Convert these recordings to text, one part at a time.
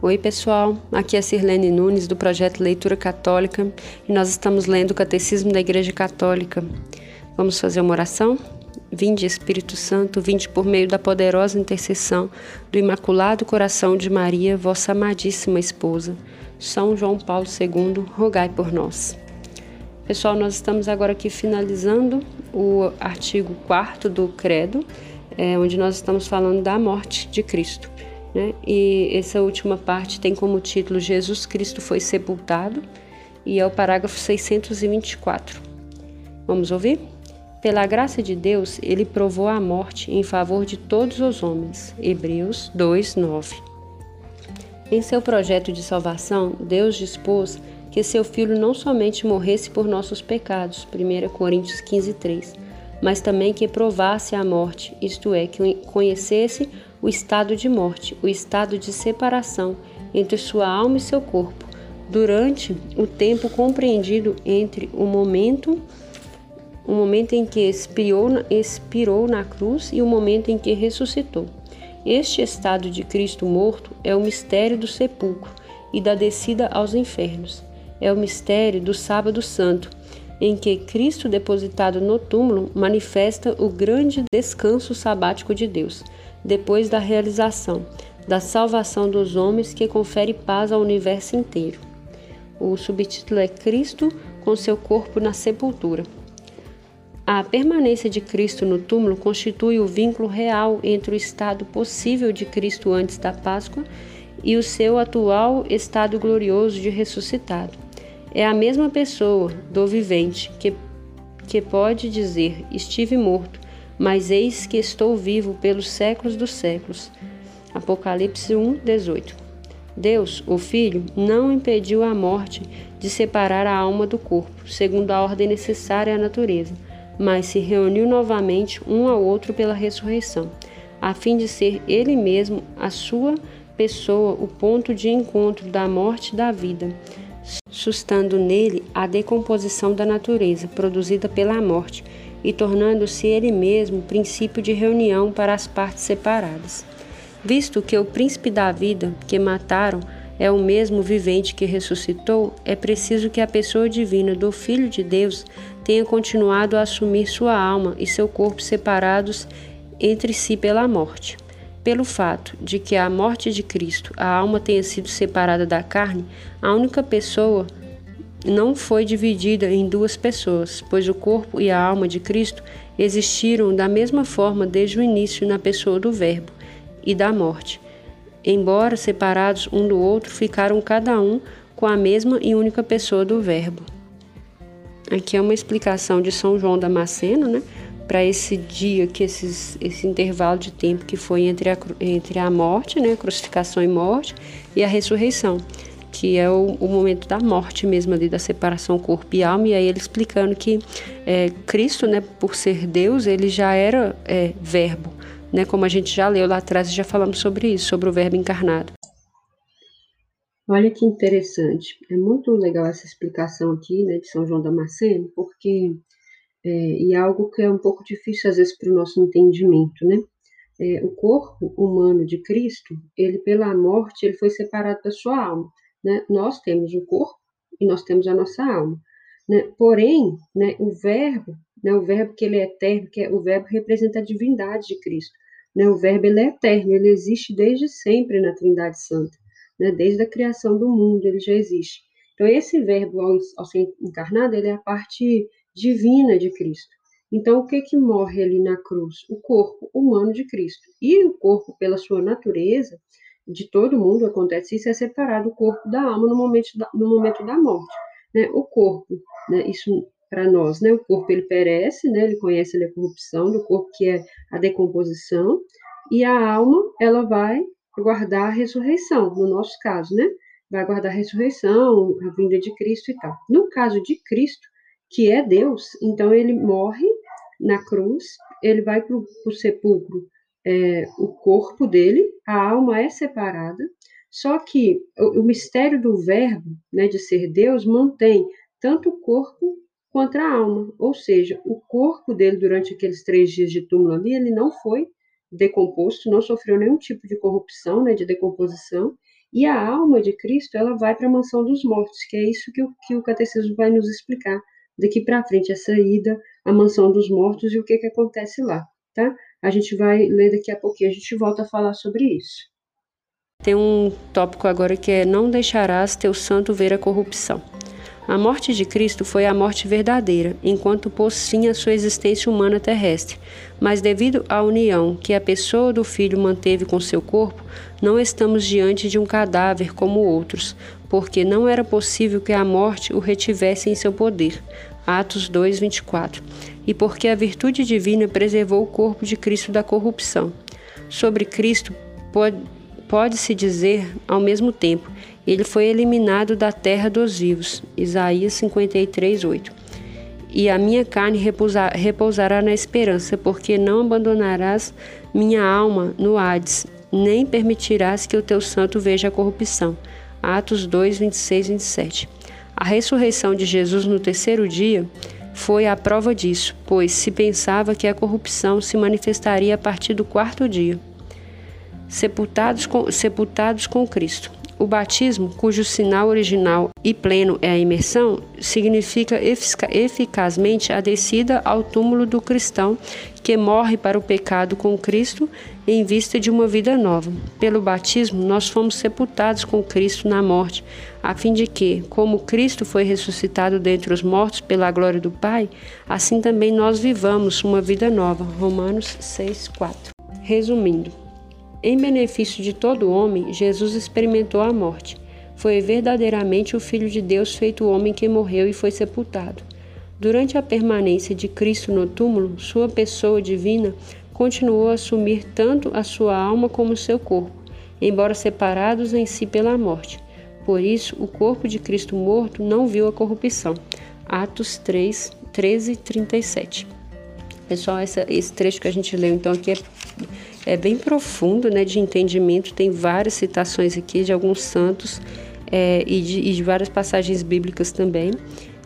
Oi, pessoal. Aqui é Sirlene Nunes do projeto Leitura Católica e nós estamos lendo o Catecismo da Igreja Católica. Vamos fazer uma oração? Vinde, Espírito Santo, vinde por meio da poderosa intercessão do Imaculado Coração de Maria, vossa amadíssima esposa. São João Paulo II, rogai por nós. Pessoal, nós estamos agora aqui finalizando o artigo 4 do Credo, é, onde nós estamos falando da morte de Cristo. Né? E essa última parte tem como título Jesus Cristo foi sepultado e é o parágrafo 624. Vamos ouvir? Pela graça de Deus, ele provou a morte em favor de todos os homens. Hebreus 2:9. Em seu projeto de salvação, Deus dispôs que seu filho não somente morresse por nossos pecados, 1 Coríntios 15:3, mas também que provasse a morte, isto é, que conhecesse o estado de morte, o estado de separação entre sua alma e seu corpo, durante o tempo compreendido entre o momento o momento em que expirou, expirou na cruz e o momento em que ressuscitou. Este estado de Cristo morto é o mistério do sepulcro e da descida aos infernos. É o mistério do Sábado Santo, em que Cristo, depositado no túmulo, manifesta o grande descanso sabático de Deus depois da realização da salvação dos homens que confere paz ao universo inteiro. O subtítulo é Cristo com seu corpo na sepultura. A permanência de Cristo no túmulo constitui o vínculo real entre o estado possível de Cristo antes da Páscoa e o seu atual estado glorioso de ressuscitado. É a mesma pessoa do vivente que, que pode dizer: Estive morto, mas eis que estou vivo pelos séculos dos séculos. Apocalipse 1, 18. Deus, o Filho, não impediu a morte de separar a alma do corpo, segundo a ordem necessária à natureza, mas se reuniu novamente um ao outro pela ressurreição, a fim de ser Ele mesmo, a sua pessoa, o ponto de encontro da morte e da vida, sustando nele a decomposição da natureza produzida pela morte e tornando-se ele mesmo princípio de reunião para as partes separadas. Visto que o príncipe da vida que mataram é o mesmo vivente que ressuscitou, é preciso que a pessoa divina do Filho de Deus tenha continuado a assumir sua alma e seu corpo separados entre si pela morte. Pelo fato de que a morte de Cristo a alma tenha sido separada da carne, a única pessoa não foi dividida em duas pessoas, pois o corpo e a alma de Cristo existiram da mesma forma desde o início na pessoa do Verbo e da morte. Embora separados um do outro, ficaram cada um com a mesma e única pessoa do Verbo. Aqui é uma explicação de São João Damasceno, né? Para esse dia, que esses, esse intervalo de tempo que foi entre a, entre a morte, né, crucificação e morte, e a ressurreição que é o, o, momento da morte mesmo ali, da separação corpo e alma, e aí ele explicando que é, Cristo, né, por ser Deus, ele já era é, verbo, né, como a gente já leu lá atrás e já falamos sobre isso, sobre o verbo encarnado. Olha que interessante, é muito legal essa explicação aqui, né, de São João Damasceno, porque é, e é algo que é um pouco difícil às vezes para o nosso entendimento, né? É, o corpo humano de Cristo, ele pela morte, ele foi separado da sua alma né, nós temos o corpo e nós temos a nossa alma. Né? Porém, né, o verbo, né, o verbo que ele é eterno, que é, o verbo representa a divindade de Cristo. Né? O verbo ele é eterno, ele existe desde sempre na Trindade Santa, né? desde a criação do mundo ele já existe. Então esse verbo ao, ao ser encarnado, ele é a parte divina de Cristo. Então, o que que morre ali na cruz? O corpo humano de Cristo. E o corpo, pela sua natureza, de todo mundo acontece isso, é separar o corpo da alma no momento da, no momento da morte. Né? O corpo, né, isso para nós, né, o corpo ele perece, né, ele conhece a corrupção do corpo, que é a decomposição, e a alma, ela vai guardar a ressurreição, no nosso caso, né? Vai guardar a ressurreição, a vinda de Cristo e tal. No caso de Cristo, que é Deus, então ele morre na cruz, ele vai para o sepulcro é, o corpo dele, a alma é separada, só que o, o mistério do verbo, né, de ser Deus, mantém tanto o corpo quanto a alma, ou seja, o corpo dele durante aqueles três dias de túmulo ali, ele não foi decomposto, não sofreu nenhum tipo de corrupção, né, de decomposição, E a alma de Cristo, ela vai para a mansão dos mortos, que é isso que o, que o catecismo vai nos explicar daqui para frente, essa ida à mansão dos mortos e o que, que acontece lá, tá? A gente vai ler daqui a pouquinho, a gente volta a falar sobre isso. Tem um tópico agora que é: Não deixarás teu santo ver a corrupção. A morte de Cristo foi a morte verdadeira, enquanto pôs fim à sua existência humana terrestre. Mas, devido à união que a pessoa do Filho manteve com seu corpo, não estamos diante de um cadáver como outros, porque não era possível que a morte o retivesse em seu poder. Atos 2, 24. E porque a virtude divina preservou o corpo de Cristo da corrupção. Sobre Cristo pode-se dizer ao mesmo tempo ele foi eliminado da terra dos vivos. Isaías 53, 8. E a minha carne repousar, repousará na esperança, porque não abandonarás minha alma no Hades, nem permitirás que o teu santo veja a corrupção. Atos 2, 26 27. A ressurreição de Jesus no terceiro dia foi a prova disso, pois se pensava que a corrupção se manifestaria a partir do quarto dia. Sepultados com, sepultados com Cristo. O batismo, cujo sinal original e pleno é a imersão, significa eficazmente a descida ao túmulo do cristão que morre para o pecado com Cristo em vista de uma vida nova. Pelo batismo, nós fomos sepultados com Cristo na morte, a fim de que, como Cristo foi ressuscitado dentre os mortos pela glória do Pai, assim também nós vivamos uma vida nova. Romanos 6, 4. Resumindo, em benefício de todo homem, Jesus experimentou a morte. Foi verdadeiramente o Filho de Deus feito homem que morreu e foi sepultado. Durante a permanência de Cristo no túmulo, sua pessoa divina continuou a assumir tanto a sua alma como o seu corpo, embora separados em si pela morte. Por isso, o corpo de Cristo morto não viu a corrupção. Atos 3, 13 e 37. Pessoal, essa, esse trecho que a gente leu então aqui é é bem profundo, né, de entendimento. Tem várias citações aqui de alguns santos é, e, de, e, de, várias passagens bíblicas também,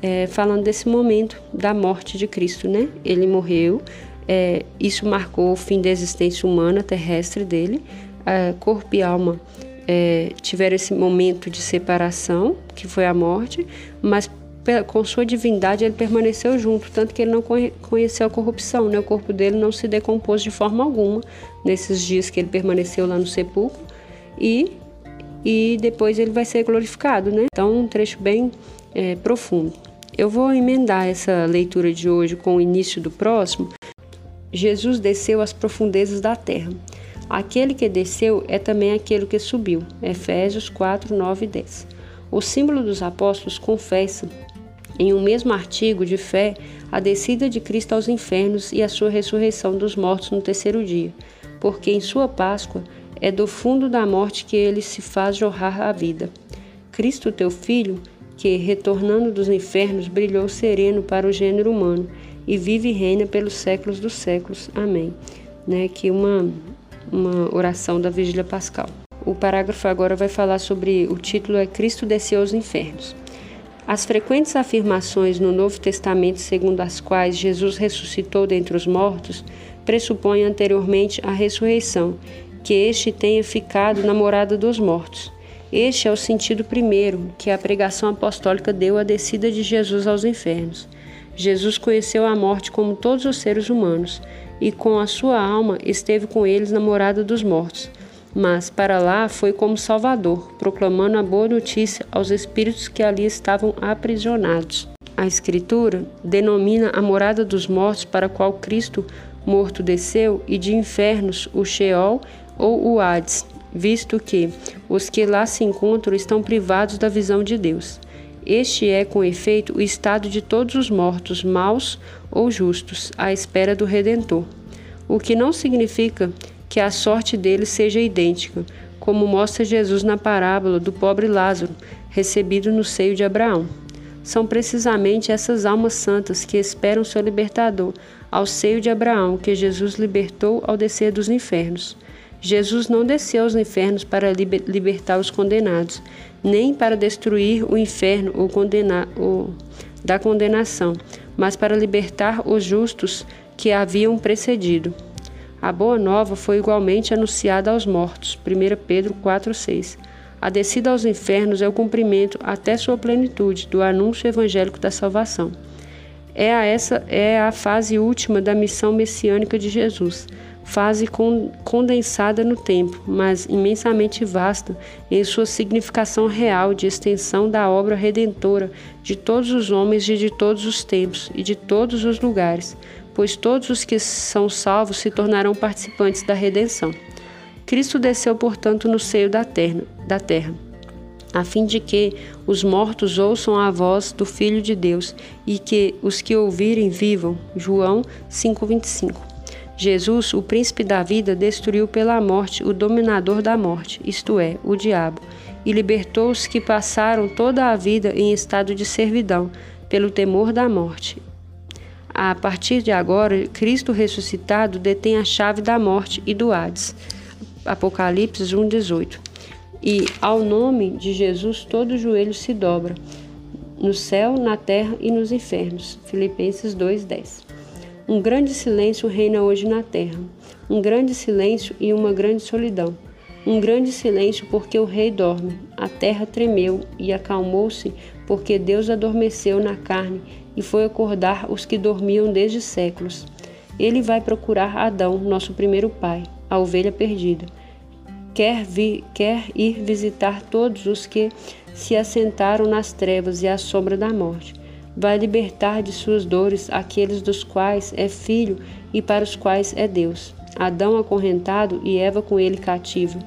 é, falando desse momento da morte de Cristo, né? Ele morreu, é, isso marcou o fim da existência humana terrestre dele, corpo e alma é, tiveram esse momento de separação, que foi a morte, mas com sua divindade ele permaneceu junto, tanto que ele não conheceu a corrupção, né? o corpo dele não se decompôs de forma alguma nesses dias que ele permaneceu lá no sepulcro e, e depois ele vai ser glorificado. Né? Então, um trecho bem é, profundo. Eu vou emendar essa leitura de hoje com o início do próximo. Jesus desceu às profundezas da terra. Aquele que desceu é também aquele que subiu. Efésios 4, 9 e 10. O símbolo dos apóstolos confessa em um mesmo artigo de fé, a descida de Cristo aos infernos e a sua ressurreição dos mortos no terceiro dia, porque em sua Páscoa é do fundo da morte que ele se faz jorrar a vida. Cristo, teu Filho, que, retornando dos infernos, brilhou sereno para o gênero humano e vive e reina pelos séculos dos séculos. Amém. Né, aqui uma, uma oração da Vigília Pascal. O parágrafo agora vai falar sobre o título é Cristo desceu aos infernos. As frequentes afirmações no Novo Testamento segundo as quais Jesus ressuscitou dentre os mortos pressupõem anteriormente a ressurreição, que este tenha ficado na morada dos mortos. Este é o sentido primeiro que a pregação apostólica deu à descida de Jesus aos infernos. Jesus conheceu a morte como todos os seres humanos, e com a sua alma esteve com eles na morada dos mortos mas para lá foi como Salvador, proclamando a boa notícia aos espíritos que ali estavam aprisionados. A Escritura denomina a morada dos mortos para a qual Cristo morto desceu e de infernos o Sheol ou o Hades, visto que os que lá se encontram estão privados da visão de Deus. Este é, com efeito, o estado de todos os mortos, maus ou justos, à espera do Redentor. O que não significa que a sorte deles seja idêntica, como mostra Jesus na parábola do pobre Lázaro, recebido no seio de Abraão. São precisamente essas almas santas que esperam seu libertador ao seio de Abraão que Jesus libertou ao descer dos infernos. Jesus não desceu aos infernos para libertar os condenados, nem para destruir o inferno ou condenar, ou, da condenação, mas para libertar os justos que haviam precedido. A boa nova foi igualmente anunciada aos mortos. 1 Pedro 4,6. A descida aos infernos é o cumprimento até sua plenitude do anúncio evangélico da salvação. É a essa é a fase última da missão messiânica de Jesus, fase con, condensada no tempo, mas imensamente vasta em sua significação real de extensão da obra redentora de todos os homens e de todos os tempos e de todos os lugares, pois todos os que são salvos se tornarão participantes da redenção. Cristo desceu, portanto, no seio da terra, da terra, a fim de que os mortos ouçam a voz do Filho de Deus e que os que ouvirem vivam. João 5:25. Jesus, o príncipe da vida, destruiu pela morte o dominador da morte, isto é, o diabo, e libertou os que passaram toda a vida em estado de servidão, pelo temor da morte. A partir de agora, Cristo ressuscitado detém a chave da morte e do Hades. Apocalipse 1:18. E ao nome de Jesus todo joelho se dobra, no céu, na terra e nos infernos. Filipenses 2:10. Um grande silêncio reina hoje na terra, um grande silêncio e uma grande solidão. Um grande silêncio porque o rei dorme. A terra tremeu e acalmou-se porque Deus adormeceu na carne e foi acordar os que dormiam desde séculos. Ele vai procurar Adão, nosso primeiro pai a ovelha perdida. Quer, vir, quer ir visitar todos os que se assentaram nas trevas e à sombra da morte. Vai libertar de suas dores aqueles dos quais é filho e para os quais é Deus. Adão acorrentado e Eva com ele cativo.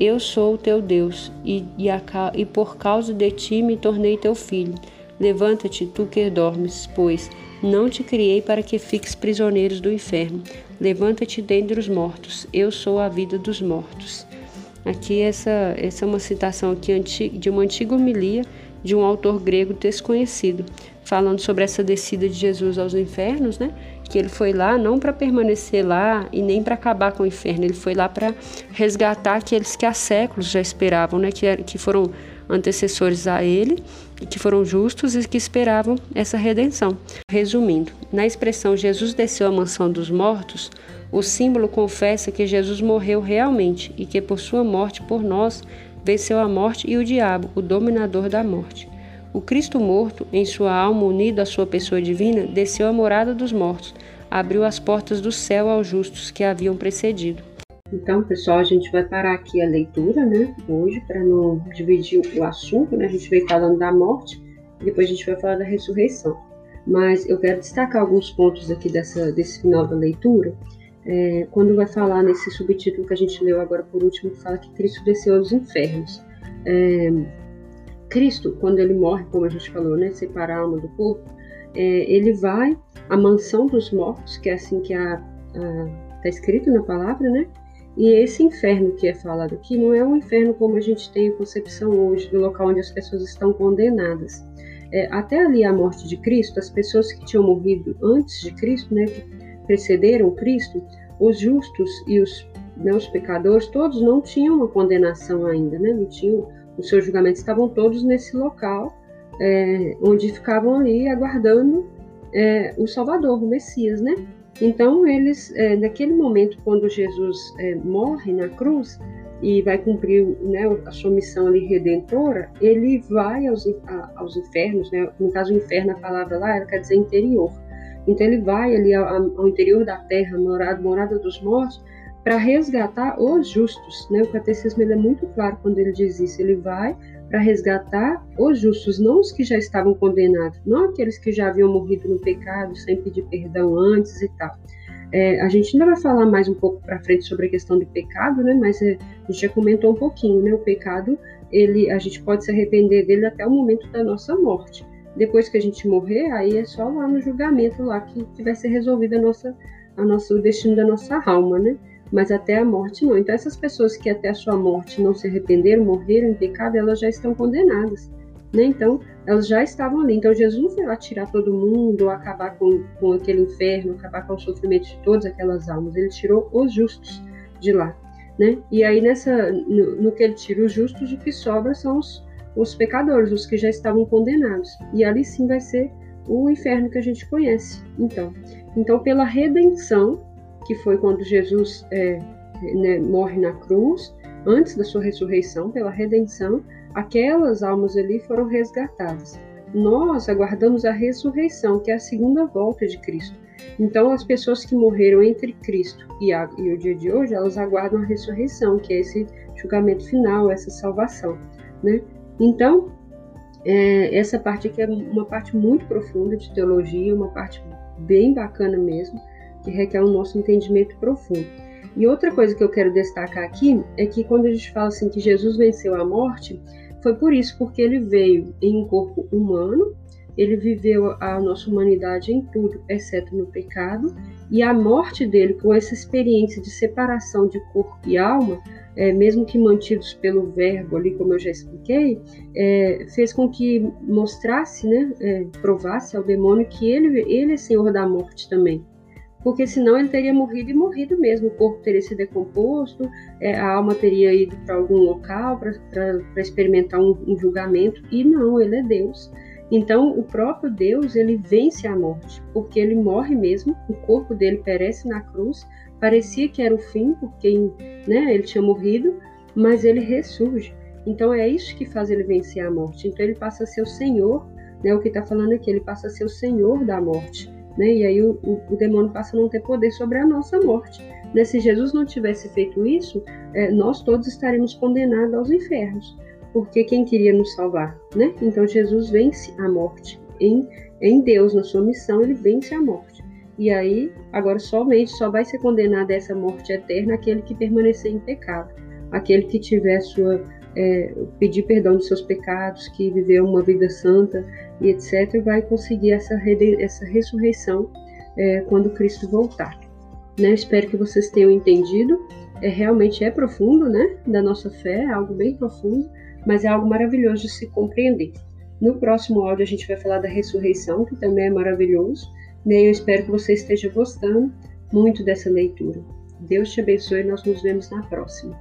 Eu sou o teu Deus, e, e, a, e por causa de ti me tornei teu filho. Levanta-te, tu que dormes, pois não te criei para que fiques prisioneiros do inferno. Levanta-te dentre os mortos. Eu sou a vida dos mortos. Aqui essa, essa é uma citação aqui de uma antiga homilia de um autor grego desconhecido, falando sobre essa descida de Jesus aos infernos, né? Que ele foi lá não para permanecer lá e nem para acabar com o inferno, ele foi lá para resgatar aqueles que há séculos já esperavam, né? Que, que foram antecessores a ele que foram justos e que esperavam essa redenção. Resumindo, na expressão Jesus desceu à mansão dos mortos, o símbolo confessa que Jesus morreu realmente e que por sua morte por nós venceu a morte e o diabo, o dominador da morte. O Cristo morto, em sua alma unido à sua pessoa divina, desceu à morada dos mortos, abriu as portas do céu aos justos que haviam precedido. Então, pessoal, a gente vai parar aqui a leitura, né, hoje, para não dividir o assunto, né? A gente veio falando da morte, depois a gente vai falar da ressurreição. Mas eu quero destacar alguns pontos aqui dessa, desse final da leitura. É, quando vai falar nesse subtítulo que a gente leu agora por último, que fala que Cristo desceu aos infernos. É, Cristo, quando ele morre, como a gente falou, né, separar a alma do corpo, é, ele vai à mansão dos mortos, que é assim que está escrito na palavra, né? E esse inferno que é falado aqui não é um inferno como a gente tem a concepção hoje, do local onde as pessoas estão condenadas. É, até ali a morte de Cristo, as pessoas que tinham morrido antes de Cristo, né, que precederam Cristo, os justos e os, né, os pecadores, todos não tinham uma condenação ainda, né, não tinham, os seus julgamentos estavam todos nesse local, é, onde ficavam ali aguardando é, o Salvador, o Messias, né? Então, eles, é, naquele momento, quando Jesus é, morre na cruz e vai cumprir né, a sua missão ali redentora, ele vai aos, a, aos infernos, né? no caso, inferno, a palavra lá, ela quer dizer interior. Então, ele vai ali ao, ao interior da terra, morada dos mortos, para resgatar os justos. Né? O catecismo é muito claro quando ele diz isso. Ele vai para resgatar os justos, não os que já estavam condenados, não aqueles que já haviam morrido no pecado sem pedir perdão antes e tal. É, a gente ainda vai falar mais um pouco para frente sobre a questão do pecado, né? Mas é, a gente já comentou um pouquinho, né? O pecado, ele, a gente pode se arrepender dele até o momento da nossa morte. Depois que a gente morrer, aí é só lá no julgamento lá que, que vai ser resolvido a nossa, a nossa, o destino da nossa alma, né? Mas até a morte não. Então, essas pessoas que até a sua morte não se arrependeram, morreram em pecado, elas já estão condenadas. Né? Então, elas já estavam ali. Então, Jesus não foi lá tirar todo mundo, acabar com, com aquele inferno, acabar com o sofrimento de todas aquelas almas. Ele tirou os justos de lá. Né? E aí, nessa, no, no que ele tira os justos, o que sobra são os, os pecadores, os que já estavam condenados. E ali sim vai ser o inferno que a gente conhece. Então, então pela redenção que foi quando Jesus é, né, morre na cruz, antes da sua ressurreição, pela redenção, aquelas almas ali foram resgatadas. Nós aguardamos a ressurreição, que é a segunda volta de Cristo. Então, as pessoas que morreram entre Cristo e, a, e o dia de hoje, elas aguardam a ressurreição, que é esse julgamento final, essa salvação. Né? Então, é, essa parte aqui é uma parte muito profunda de teologia, uma parte bem bacana mesmo, que requer o nosso entendimento profundo. E outra coisa que eu quero destacar aqui é que quando a gente fala assim que Jesus venceu a morte, foi por isso, porque ele veio em um corpo humano, ele viveu a nossa humanidade em tudo, exceto no pecado, e a morte dele, com essa experiência de separação de corpo e alma, é, mesmo que mantidos pelo verbo ali, como eu já expliquei, é, fez com que mostrasse, né, é, provasse ao demônio que ele, ele é senhor da morte também porque senão ele teria morrido e morrido mesmo. O corpo teria se decomposto, é, a alma teria ido para algum local para experimentar um, um, julgamento, e não, ele é Deus. Então, o próprio Deus, ele vence a morte, porque ele morre mesmo, o corpo dele perece na cruz, parecia que era o fim, porque né, ele tinha morrido, mas ele ressurge. Então, é isso que faz ele vencer a morte. Então, ele passa a ser o Senhor, né, o que está falando aqui, ele passa a ser o Senhor da morte né? E aí o, o, o, demônio passa a não ter poder sobre a nossa morte. Né? Se Jesus não tivesse feito isso, é, nós todos estaríamos condenados aos infernos, porque quem queria nos salvar, né? Então Jesus vence a morte em, em Deus, na sua missão, ele vence a morte. E aí, agora somente só vai ser condenado a essa morte eterna aquele que permanecer em pecado, aquele que tiver sua é, pedir perdão dos seus pecados, que viveu uma vida santa e etc., vai conseguir essa, essa ressurreição é, quando Cristo voltar. Né? Espero que vocês tenham entendido. É, realmente é profundo, né? Da nossa fé, é algo bem profundo, mas é algo maravilhoso de se compreender. No próximo áudio a gente vai falar da ressurreição, que também é maravilhoso. Né? Eu espero que você esteja gostando muito dessa leitura. Deus te abençoe e nós nos vemos na próxima.